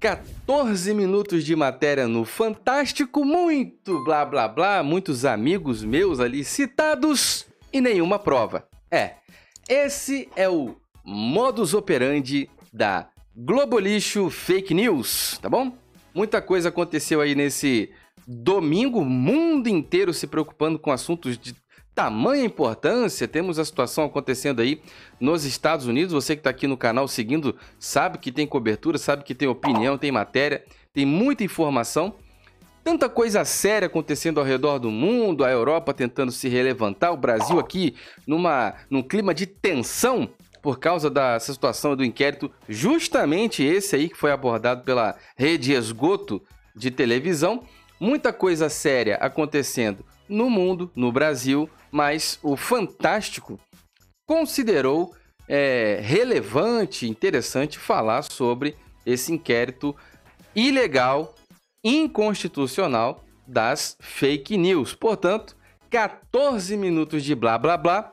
14 minutos de matéria no Fantástico, muito blá blá blá, muitos amigos meus ali citados e nenhuma prova. É, esse é o modus operandi da Globolixo Fake News, tá bom? Muita coisa aconteceu aí nesse domingo, mundo inteiro se preocupando com assuntos de tamanha importância. Temos a situação acontecendo aí nos Estados Unidos. Você que está aqui no canal seguindo sabe que tem cobertura, sabe que tem opinião, tem matéria, tem muita informação. Tanta coisa séria acontecendo ao redor do mundo, a Europa tentando se relevantar, o Brasil aqui numa, num clima de tensão por causa da situação do inquérito, justamente esse aí que foi abordado pela rede Esgoto de televisão. Muita coisa séria acontecendo no mundo, no Brasil, mas o Fantástico considerou é, relevante, interessante falar sobre esse inquérito ilegal, inconstitucional das fake news. Portanto, 14 minutos de blá blá blá,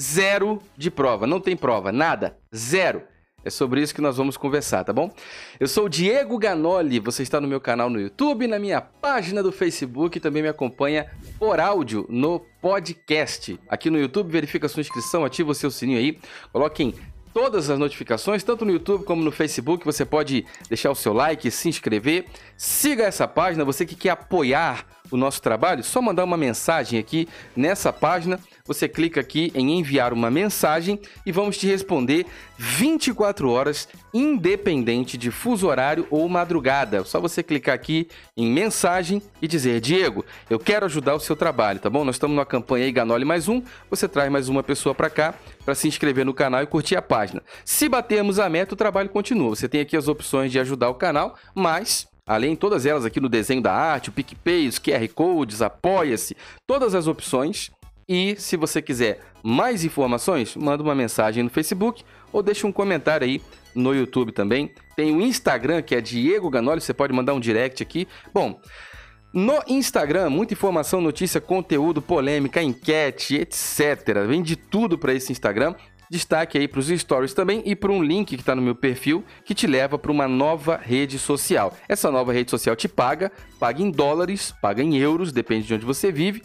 zero de prova. Não tem prova, nada, zero. É sobre isso que nós vamos conversar, tá bom? Eu sou o Diego Ganoli, você está no meu canal no YouTube, na minha página do Facebook e também me acompanha por áudio no podcast. Aqui no YouTube, verifica sua inscrição, ativa o seu sininho aí, coloquem todas as notificações, tanto no YouTube como no Facebook. Você pode deixar o seu like, se inscrever, siga essa página. Você que quer apoiar o nosso trabalho, só mandar uma mensagem aqui nessa página. Você clica aqui em enviar uma mensagem e vamos te responder 24 horas, independente de fuso horário ou madrugada. Só você clicar aqui em mensagem e dizer: Diego, eu quero ajudar o seu trabalho, tá bom? Nós estamos numa campanha aí, Ganole mais um. Você traz mais uma pessoa para cá para se inscrever no canal e curtir a página. Se batermos a meta, o trabalho continua. Você tem aqui as opções de ajudar o canal, mas Além todas elas aqui no desenho da arte, o PicPay, os QR Codes, apoia-se, todas as opções. E se você quiser mais informações, manda uma mensagem no Facebook ou deixa um comentário aí no YouTube também. Tem o Instagram, que é Diego Ganoli, você pode mandar um direct aqui. Bom, no Instagram, muita informação, notícia, conteúdo, polêmica, enquete, etc. Vem de tudo para esse Instagram destaque aí para os stories também e para um link que está no meu perfil que te leva para uma nova rede social. Essa nova rede social te paga, paga em dólares, paga em euros, depende de onde você vive.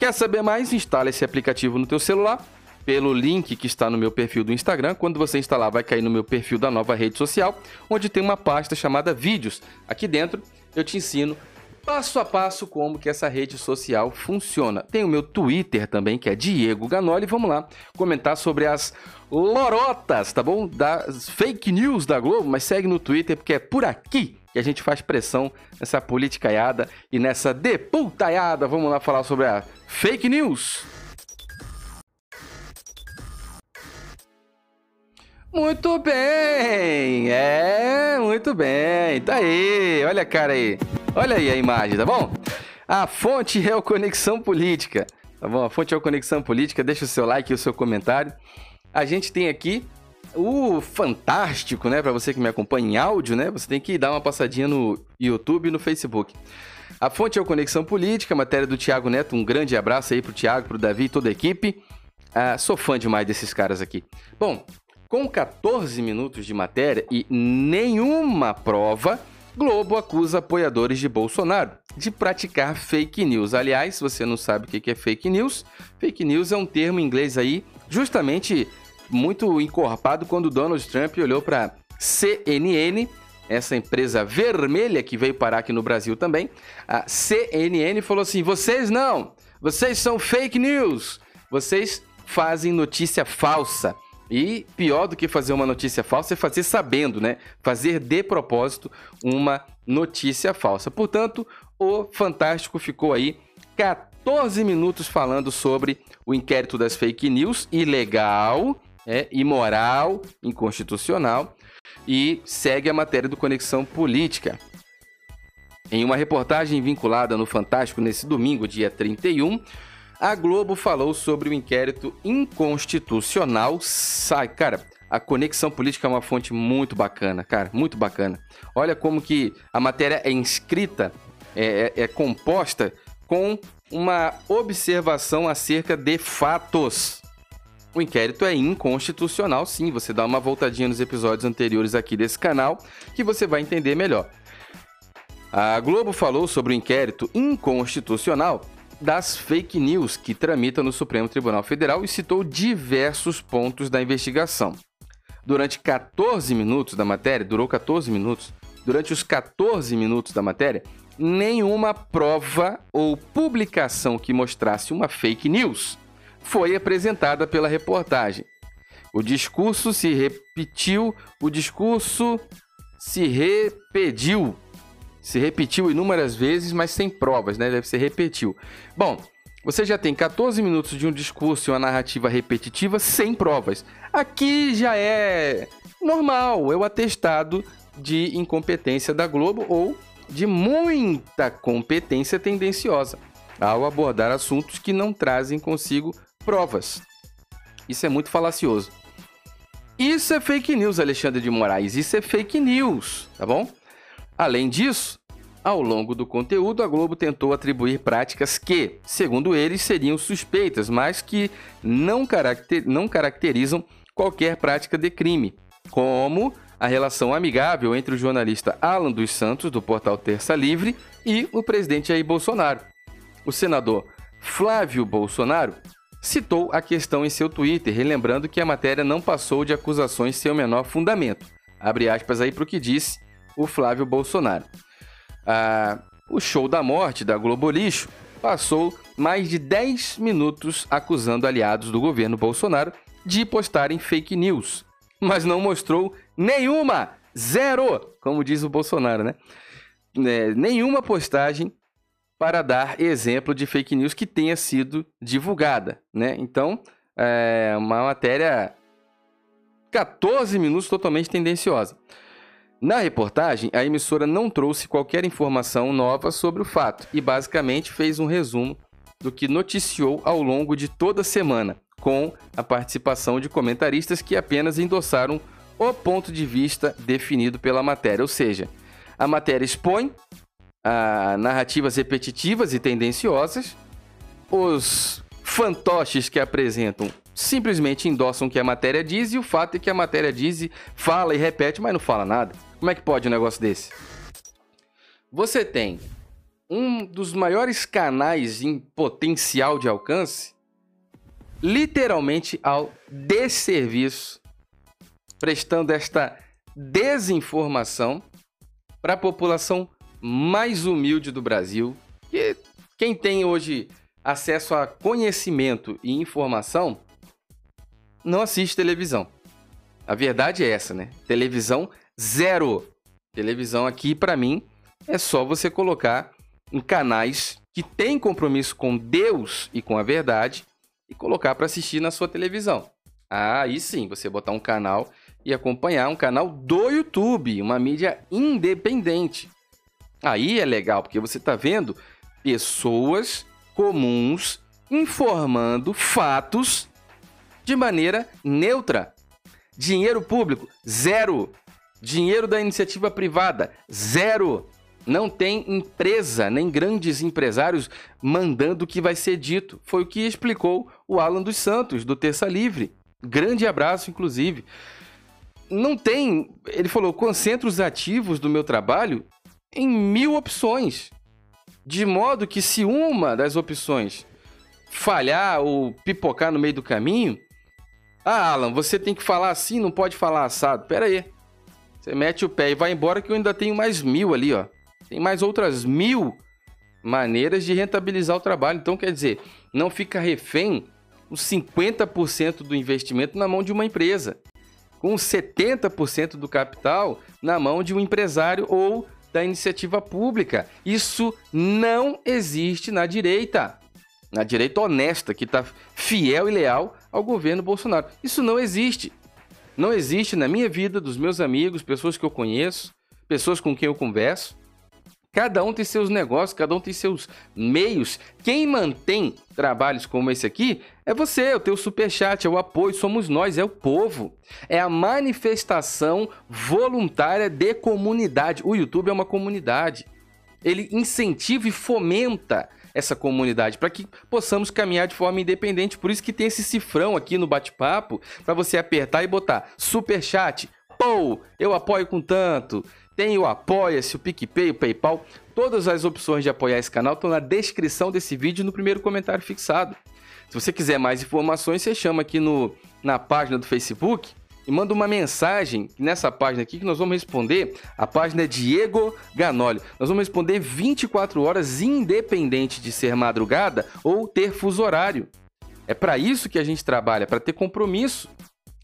Quer saber mais? Instala esse aplicativo no teu celular pelo link que está no meu perfil do Instagram. Quando você instalar, vai cair no meu perfil da nova rede social, onde tem uma pasta chamada Vídeos. Aqui dentro eu te ensino passo a passo como que essa rede social funciona. Tem o meu Twitter também, que é Diego Ganoli. Vamos lá comentar sobre as lorotas, tá bom? Das fake news da Globo, mas segue no Twitter porque é por aqui que a gente faz pressão nessa politicaiada e nessa deputaiada. Vamos lá falar sobre a fake news. Muito bem, é, muito bem, tá aí, olha a cara aí. Olha aí a imagem, tá bom? A fonte é o Conexão Política, tá bom? A fonte é o Conexão Política, deixa o seu like e o seu comentário. A gente tem aqui o fantástico, né? Para você que me acompanha em áudio, né? Você tem que dar uma passadinha no YouTube e no Facebook. A fonte é o Conexão Política, matéria do Thiago Neto. Um grande abraço aí pro Thiago, pro Davi e toda a equipe. Ah, sou fã demais desses caras aqui. Bom, com 14 minutos de matéria e nenhuma prova, Globo acusa apoiadores de Bolsonaro de praticar fake news. Aliás, se você não sabe o que é fake news, fake news é um termo em inglês aí justamente muito encorpado quando Donald Trump olhou para CNN, essa empresa vermelha que veio parar aqui no Brasil também. A CNN falou assim: vocês não, vocês são fake news, vocês fazem notícia falsa. E pior do que fazer uma notícia falsa é fazer sabendo, né? Fazer de propósito uma notícia falsa. Portanto, o Fantástico ficou aí 14 minutos falando sobre o inquérito das fake news, ilegal, é, imoral, inconstitucional, e segue a matéria do Conexão Política. Em uma reportagem vinculada no Fantástico nesse domingo, dia 31, a Globo falou sobre o inquérito inconstitucional. Sai, cara, a conexão política é uma fonte muito bacana, cara, muito bacana. Olha como que a matéria é inscrita, é, é, é composta com uma observação acerca de fatos. O inquérito é inconstitucional, sim. Você dá uma voltadinha nos episódios anteriores aqui desse canal que você vai entender melhor. A Globo falou sobre o inquérito inconstitucional das fake news que tramita no Supremo Tribunal Federal e citou diversos pontos da investigação. Durante 14 minutos da matéria, durou 14 minutos, durante os 14 minutos da matéria, nenhuma prova ou publicação que mostrasse uma fake news foi apresentada pela reportagem. O discurso se repetiu, o discurso se repetiu, se repetiu inúmeras vezes, mas sem provas, né? Deve ser repetiu. Bom, você já tem 14 minutos de um discurso e uma narrativa repetitiva sem provas. Aqui já é normal, é o atestado de incompetência da Globo ou de muita competência tendenciosa ao abordar assuntos que não trazem consigo provas. Isso é muito falacioso. Isso é fake news, Alexandre de Moraes. Isso é fake news, tá bom? Além disso, ao longo do conteúdo, a Globo tentou atribuir práticas que, segundo eles, seriam suspeitas, mas que não, caracter não caracterizam qualquer prática de crime, como a relação amigável entre o jornalista Alan dos Santos, do portal Terça Livre, e o presidente Jair Bolsonaro. O senador Flávio Bolsonaro citou a questão em seu Twitter, relembrando que a matéria não passou de acusações sem o menor fundamento. Abre aspas aí para o que disse o Flávio Bolsonaro. Ah, o show da morte da Globo Lixo passou mais de 10 minutos acusando aliados do governo Bolsonaro de postarem fake news, mas não mostrou nenhuma, zero, como diz o Bolsonaro, né? É, nenhuma postagem para dar exemplo de fake news que tenha sido divulgada, né? Então, é uma matéria 14 minutos totalmente tendenciosa. Na reportagem, a emissora não trouxe qualquer informação nova sobre o fato e basicamente fez um resumo do que noticiou ao longo de toda a semana, com a participação de comentaristas que apenas endossaram o ponto de vista definido pela matéria, ou seja, a matéria expõe a narrativas repetitivas e tendenciosas. Os fantoches que apresentam simplesmente endossam o que a matéria diz e o fato é que a matéria diz e fala e repete, mas não fala nada. Como é que pode um negócio desse? Você tem um dos maiores canais em potencial de alcance literalmente ao desserviço, prestando esta desinformação para a população mais humilde do Brasil. Que quem tem hoje acesso a conhecimento e informação não assiste televisão. A verdade é essa, né? Televisão zero. Televisão aqui para mim é só você colocar em canais que têm compromisso com Deus e com a verdade e colocar para assistir na sua televisão. Aí sim, você botar um canal e acompanhar um canal do YouTube, uma mídia independente. Aí é legal, porque você está vendo pessoas comuns informando fatos de maneira neutra. Dinheiro público, zero. Dinheiro da iniciativa privada, zero. Não tem empresa, nem grandes empresários mandando o que vai ser dito. Foi o que explicou o Alan dos Santos, do Terça Livre. Grande abraço, inclusive. Não tem, ele falou, concentra os ativos do meu trabalho em mil opções. De modo que se uma das opções falhar ou pipocar no meio do caminho, ah, Alan, você tem que falar assim, não pode falar assado. Pera aí. Você mete o pé e vai embora que eu ainda tenho mais mil ali, ó. Tem mais outras mil maneiras de rentabilizar o trabalho. Então, quer dizer, não fica refém os 50% do investimento na mão de uma empresa, com 70% do capital na mão de um empresário ou da iniciativa pública. Isso não existe na direita. Na direita honesta, que está fiel e leal ao governo Bolsonaro. Isso não existe. Não existe na minha vida, dos meus amigos, pessoas que eu conheço, pessoas com quem eu converso. Cada um tem seus negócios, cada um tem seus meios. Quem mantém trabalhos como esse aqui é você, é o teu superchat, é o apoio, somos nós, é o povo. É a manifestação voluntária de comunidade. O YouTube é uma comunidade. Ele incentiva e fomenta essa comunidade, para que possamos caminhar de forma independente. Por isso que tem esse cifrão aqui no bate-papo para você apertar e botar super chat. Pô, eu apoio com tanto. Tem o Apoia-se, o PicPay, o PayPal. Todas as opções de apoiar esse canal estão na descrição desse vídeo no primeiro comentário fixado. Se você quiser mais informações, você chama aqui no, na página do Facebook e manda uma mensagem nessa página aqui que nós vamos responder. A página é Diego Ganoli. Nós vamos responder 24 horas, independente de ser madrugada ou ter fuso horário. É para isso que a gente trabalha, para ter compromisso.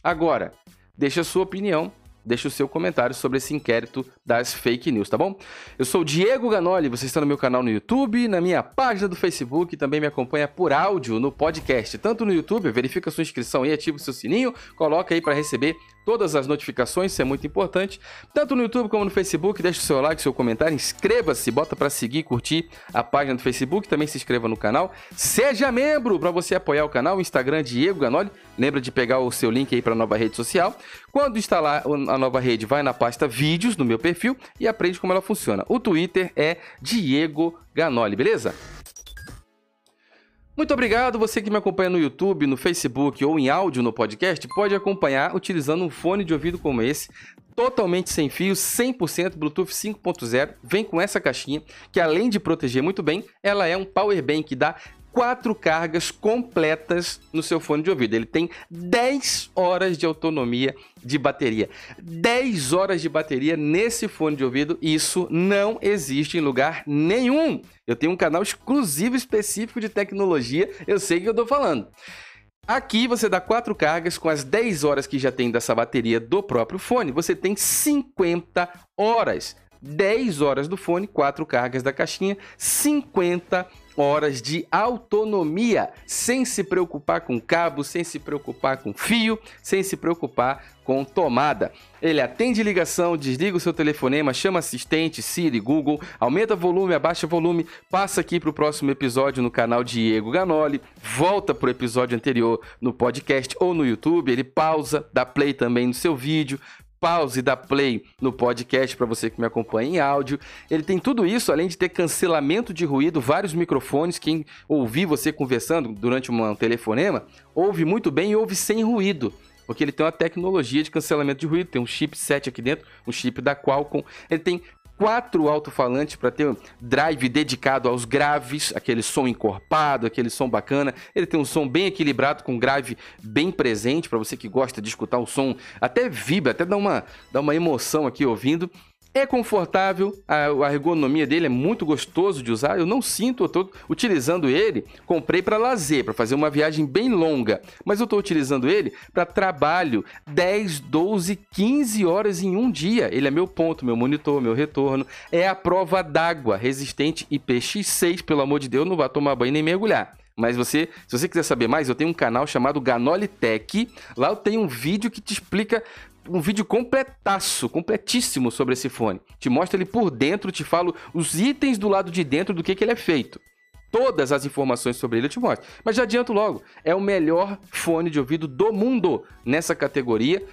Agora, deixa a sua opinião deixe o seu comentário sobre esse inquérito das fake news, tá bom? Eu sou o Diego Ganoli, você está no meu canal no YouTube, na minha página do Facebook e também me acompanha por áudio no podcast, tanto no YouTube, verifica sua inscrição aí, ativa o seu sininho, coloca aí para receber todas as notificações, isso é muito importante. Tanto no YouTube como no Facebook, deixe o seu like, seu comentário, inscreva-se, bota para seguir, curtir a página do Facebook, também se inscreva no canal. Seja membro para você apoiar o canal, o Instagram Diego Ganoli. Lembra de pegar o seu link aí para a nova rede social. Quando instalar a nova rede, vai na pasta vídeos no meu perfil e aprende como ela funciona. O Twitter é Diego Ganoli, beleza? Muito obrigado. Você que me acompanha no YouTube, no Facebook ou em áudio no podcast, pode acompanhar utilizando um fone de ouvido como esse, totalmente sem fio, 100% Bluetooth 5.0. Vem com essa caixinha que além de proteger muito bem, ela é um power bank que dá quatro cargas completas no seu fone de ouvido. Ele tem 10 horas de autonomia de bateria. 10 horas de bateria nesse fone de ouvido, isso não existe em lugar nenhum. Eu tenho um canal exclusivo específico de tecnologia, eu sei que eu estou falando. Aqui você dá quatro cargas com as 10 horas que já tem dessa bateria do próprio fone, você tem 50 horas. 10 horas do fone, quatro cargas da caixinha, 50 horas de autonomia, sem se preocupar com cabo, sem se preocupar com fio, sem se preocupar com tomada. Ele atende ligação, desliga o seu telefonema, chama assistente, Siri, Google, aumenta volume, abaixa volume, passa aqui para o próximo episódio no canal Diego Ganoli, volta para o episódio anterior no podcast ou no YouTube, ele pausa, dá play também no seu vídeo, pause dá play no podcast para você que me acompanha em áudio. Ele tem tudo isso, além de ter cancelamento de ruído, vários microfones. Quem ouvir você conversando durante um telefonema, ouve muito bem e ouve sem ruído. Porque ele tem uma tecnologia de cancelamento de ruído, tem um chipset aqui dentro, um chip da Qualcomm. Ele tem quatro alto-falantes para ter um drive dedicado aos graves, aquele som encorpado, aquele som bacana. Ele tem um som bem equilibrado com grave bem presente para você que gosta de escutar o som, até vibra, até dá uma, dá uma emoção aqui ouvindo. É confortável, a, ergonomia dele é muito gostoso de usar. Eu não sinto, eu estou utilizando ele. Comprei para lazer, para fazer uma viagem bem longa, mas eu estou utilizando ele para trabalho 10, 12, 15 horas em um dia. Ele é meu ponto, meu monitor, meu retorno. É a prova d'água resistente IPX6. Pelo amor de Deus, não vá tomar banho nem mergulhar. Mas você, se você quiser saber mais, eu tenho um canal chamado Ganoli Tech. Lá eu tenho um vídeo que te explica um vídeo completaço, completíssimo sobre esse fone. Te mostra ele por dentro, te falo os itens do lado de dentro do que, que ele é feito. Todas as informações sobre ele eu te mostro. Mas já adianto logo, é o melhor fone de ouvido do mundo nessa categoria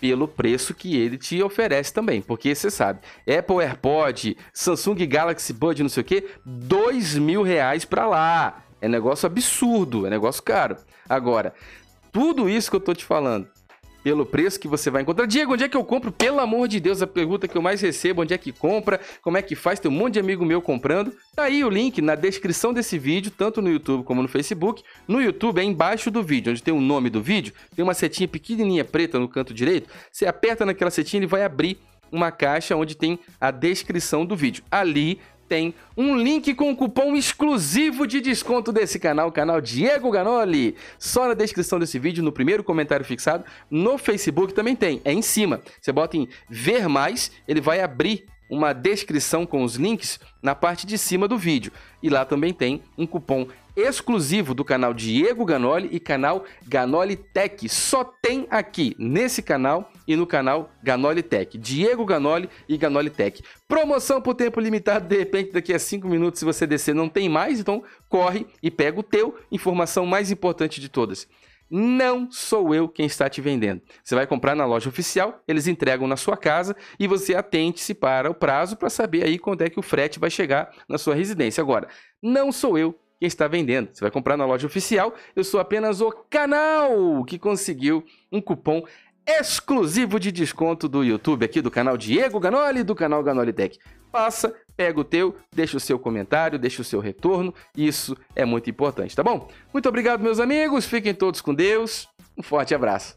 pelo preço que ele te oferece também. Porque você sabe, Apple AirPod, Samsung Galaxy Bud, não sei o que, dois mil reais pra lá. É negócio absurdo, é negócio caro. Agora, tudo isso que eu tô te falando, pelo preço que você vai encontrar. Diego, onde é que eu compro? Pelo amor de Deus, a pergunta que eu mais recebo, onde é que compra, como é que faz? Tem um monte de amigo meu comprando. Tá aí o link na descrição desse vídeo, tanto no YouTube como no Facebook. No YouTube é embaixo do vídeo, onde tem o nome do vídeo, tem uma setinha pequenininha preta no canto direito. Você aperta naquela setinha, ele vai abrir uma caixa onde tem a descrição do vídeo. Ali tem um link com cupom exclusivo de desconto desse canal, o canal Diego Ganoli. Só na descrição desse vídeo, no primeiro comentário fixado. No Facebook também tem, é em cima. Você bota em ver mais, ele vai abrir uma descrição com os links na parte de cima do vídeo. E lá também tem um cupom exclusivo do canal Diego Ganoli e canal Ganoli Tech. Só tem aqui nesse canal e no canal Ganoli Tech. Diego Ganoli e Ganoli Tech. Promoção por tempo limitado, de repente daqui a 5 minutos se você descer não tem mais, então corre e pega o teu. Informação mais importante de todas. Não sou eu quem está te vendendo. Você vai comprar na loja oficial, eles entregam na sua casa e você atente-se para o prazo para saber aí quando é que o frete vai chegar na sua residência. Agora, não sou eu quem está vendendo. Você vai comprar na loja oficial, eu sou apenas o canal que conseguiu um cupom exclusivo de desconto do YouTube aqui do canal Diego Ganoli do canal Ganoli Tech. Passa, pega o teu, deixa o seu comentário, deixa o seu retorno, isso é muito importante, tá bom? Muito obrigado, meus amigos, fiquem todos com Deus, um forte abraço.